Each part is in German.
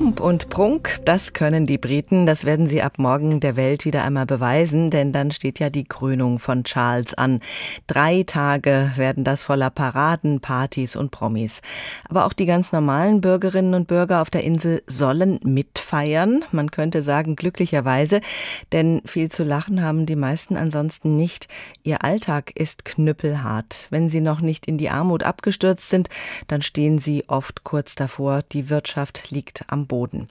Pomp und Prunk, das können die Briten, das werden sie ab morgen der Welt wieder einmal beweisen, denn dann steht ja die Krönung von Charles an. Drei Tage werden das voller Paraden, Partys und Promis. Aber auch die ganz normalen Bürgerinnen und Bürger auf der Insel sollen mitfeiern, man könnte sagen glücklicherweise, denn viel zu lachen haben die meisten ansonsten nicht. Ihr Alltag ist knüppelhart. Wenn sie noch nicht in die Armut abgestürzt sind, dann stehen sie oft kurz davor, die Wirtschaft liegt am Boden.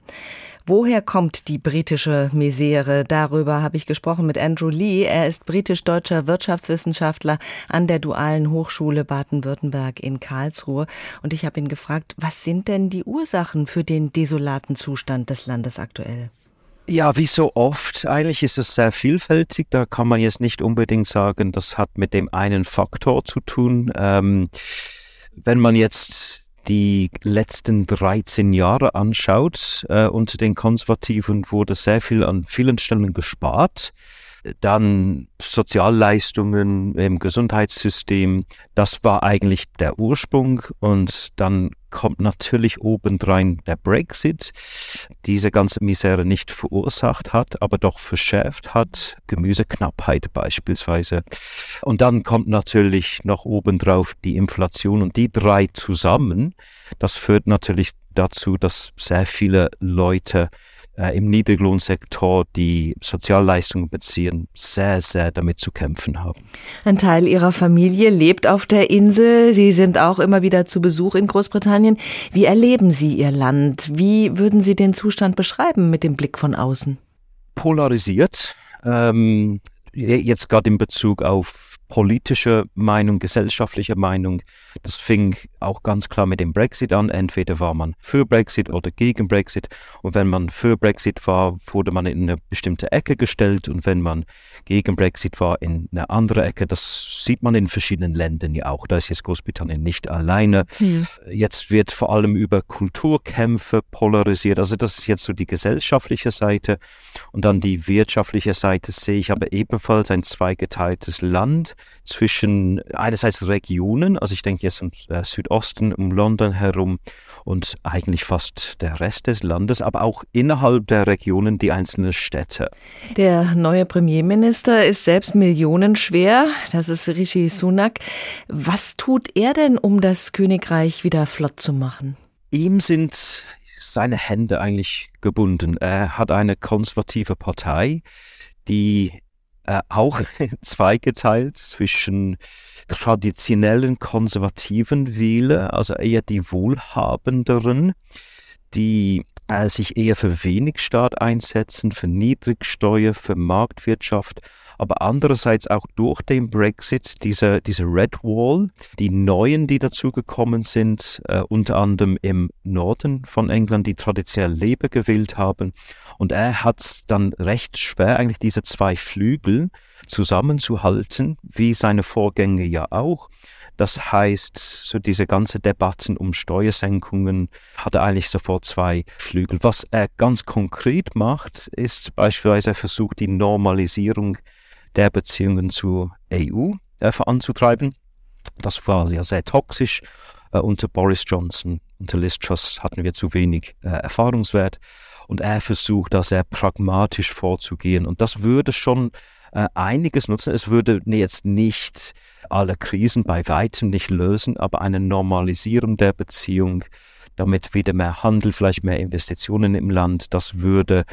Woher kommt die britische Misere? Darüber habe ich gesprochen mit Andrew Lee. Er ist britisch-deutscher Wirtschaftswissenschaftler an der Dualen Hochschule Baden-Württemberg in Karlsruhe. Und ich habe ihn gefragt, was sind denn die Ursachen für den desolaten Zustand des Landes aktuell? Ja, wie so oft, eigentlich ist es sehr vielfältig. Da kann man jetzt nicht unbedingt sagen, das hat mit dem einen Faktor zu tun. Ähm, wenn man jetzt die letzten 13 Jahre anschaut, äh, unter den Konservativen wurde sehr viel an vielen Stellen gespart. Dann Sozialleistungen im Gesundheitssystem, das war eigentlich der Ursprung. Und dann kommt natürlich obendrein der Brexit, diese ganze Misere nicht verursacht hat, aber doch verschärft hat, Gemüseknappheit beispielsweise. Und dann kommt natürlich noch obendrauf die Inflation und die drei zusammen, das führt natürlich dazu, dass sehr viele Leute äh, im Niedriglohnsektor, die Sozialleistungen beziehen, sehr, sehr damit zu kämpfen haben. Ein Teil Ihrer Familie lebt auf der Insel. Sie sind auch immer wieder zu Besuch in Großbritannien. Wie erleben Sie Ihr Land? Wie würden Sie den Zustand beschreiben mit dem Blick von außen? Polarisiert. Ähm, jetzt gerade in Bezug auf politische Meinung, gesellschaftliche Meinung. Das fing auch ganz klar mit dem Brexit an. Entweder war man für Brexit oder gegen Brexit. Und wenn man für Brexit war, wurde man in eine bestimmte Ecke gestellt. Und wenn man gegen Brexit war, in eine andere Ecke. Das sieht man in verschiedenen Ländern ja auch. Da ist jetzt Großbritannien nicht alleine. Hm. Jetzt wird vor allem über Kulturkämpfe polarisiert. Also das ist jetzt so die gesellschaftliche Seite. Und dann die wirtschaftliche Seite sehe ich aber ebenfalls ein zweigeteiltes Land zwischen einerseits Regionen, also ich denke jetzt im äh, Südosten, um London herum und eigentlich fast der Rest des Landes, aber auch innerhalb der Regionen die einzelnen Städte. Der neue Premierminister ist selbst millionenschwer, das ist Rishi Sunak. Was tut er denn, um das Königreich wieder flott zu machen? Ihm sind seine Hände eigentlich gebunden. Er hat eine konservative Partei, die äh, auch zweigeteilt zwischen traditionellen konservativen Wähler, also eher die wohlhabenderen, die äh, sich eher für wenig Staat einsetzen, für Niedrigsteuer, für Marktwirtschaft aber andererseits auch durch den Brexit, diese, diese Red Wall, die neuen, die dazugekommen sind, äh, unter anderem im Norden von England, die traditionell Labour gewählt haben. Und er hat es dann recht schwer, eigentlich diese zwei Flügel zusammenzuhalten, wie seine Vorgänger ja auch. Das heißt, so diese ganze Debatten um Steuersenkungen hat er eigentlich sofort zwei Flügel. Was er ganz konkret macht, ist beispielsweise er versucht, die Normalisierung der Beziehungen zur EU äh, voranzutreiben. Das war ja sehr toxisch. Äh, unter Boris Johnson, unter Liz Truss hatten wir zu wenig äh, Erfahrungswert. Und er versucht da sehr pragmatisch vorzugehen. Und das würde schon äh, einiges nutzen. Es würde jetzt nicht alle Krisen bei weitem nicht lösen, aber eine Normalisierung der Beziehung, damit wieder mehr Handel, vielleicht mehr Investitionen im Land, das würde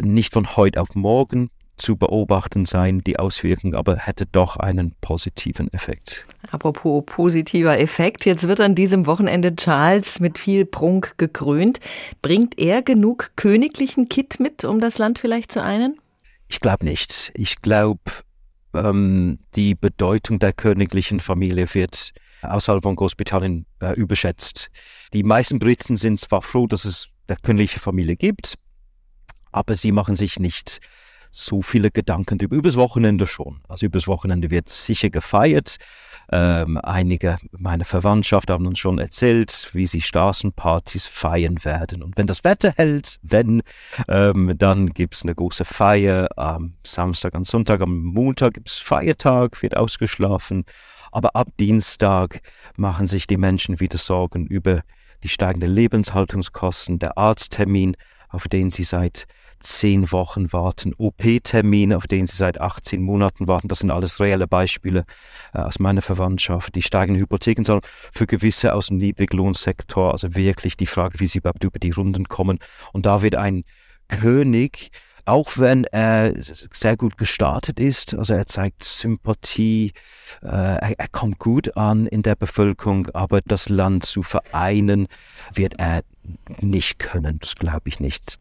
nicht von heute auf morgen zu beobachten sein, die Auswirkung, aber hätte doch einen positiven Effekt. Apropos positiver Effekt, jetzt wird an diesem Wochenende Charles mit viel Prunk gekrönt. Bringt er genug königlichen Kit mit, um das Land vielleicht zu einen? Ich glaube nicht. Ich glaube, ähm, die Bedeutung der königlichen Familie wird außerhalb von Großbritannien äh, überschätzt. Die meisten Briten sind zwar froh, dass es der königliche Familie gibt, aber sie machen sich nicht so viele Gedanken über übers Wochenende schon. Also übers Wochenende wird sicher gefeiert. Ähm, einige meiner Verwandtschaft haben uns schon erzählt, wie sie Straßenpartys feiern werden. Und wenn das Wetter hält, wenn, ähm, dann gibt es eine große Feier am Samstag, am Sonntag, am Montag gibt es Feiertag, wird ausgeschlafen. Aber ab Dienstag machen sich die Menschen wieder Sorgen über die steigenden Lebenshaltungskosten, der Arzttermin, auf den sie seit zehn Wochen warten, OP-Termin, auf den sie seit 18 Monaten warten. Das sind alles reelle Beispiele äh, aus meiner Verwandtschaft. Die steigenden Hypotheken sondern für gewisse aus dem Niedriglohnsektor, also wirklich die Frage, wie sie überhaupt über die Runden kommen. Und da wird ein König auch wenn er sehr gut gestartet ist, also er zeigt Sympathie, äh, er, er, kommt gut an in der Bevölkerung, aber das Land zu vereinen wird er nicht können, das glaube ich nicht.